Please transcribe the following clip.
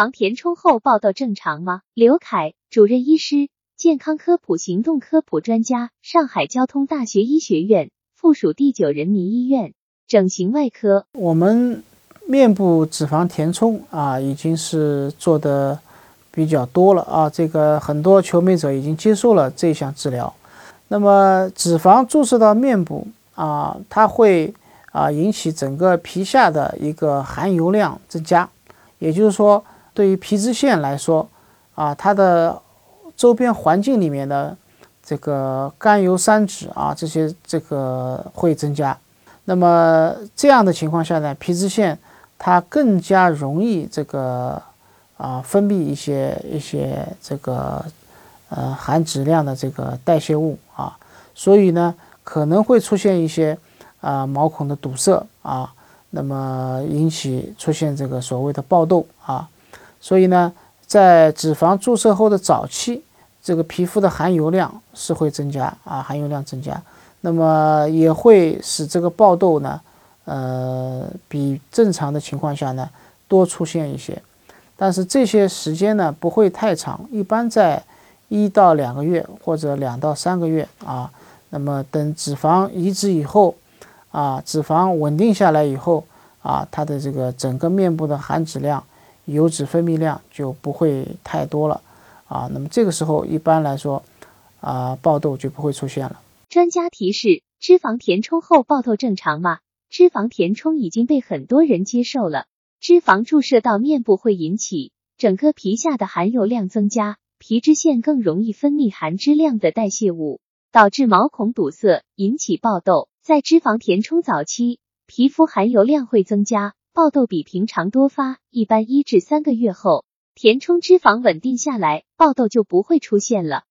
脂肪填充后爆痘正常吗？刘凯，主任医师，健康科普行动科普专家，上海交通大学医学院附属第九人民医院整形外科。我们面部脂肪填充啊，已经是做的比较多了啊，这个很多求美者已经接受了这项治疗。那么脂肪注射到面部啊，它会啊引起整个皮下的一个含油量增加，也就是说。对于皮脂腺来说，啊，它的周边环境里面的这个甘油三酯啊，这些这个会增加。那么这样的情况下呢，皮脂腺它更加容易这个啊分泌一些一些这个呃含脂量的这个代谢物啊，所以呢可能会出现一些啊毛孔的堵塞啊，那么引起出现这个所谓的爆痘啊。所以呢，在脂肪注射后的早期，这个皮肤的含油量是会增加啊，含油量增加，那么也会使这个爆痘呢，呃，比正常的情况下呢多出现一些，但是这些时间呢不会太长，一般在一到两个月或者两到三个月啊，那么等脂肪移植以后啊，脂肪稳定下来以后啊，它的这个整个面部的含脂量。油脂分泌量就不会太多了啊，那么这个时候一般来说啊，爆痘就不会出现了。专家提示：脂肪填充后爆痘正常吗？脂肪填充已经被很多人接受了。脂肪注射到面部会引起整个皮下的含油量增加，皮脂腺更容易分泌含脂量的代谢物，导致毛孔堵塞，引起爆痘。在脂肪填充早期，皮肤含油量会增加。爆痘比平常多发，一般一至三个月后，填充脂肪稳定下来，爆痘就不会出现了。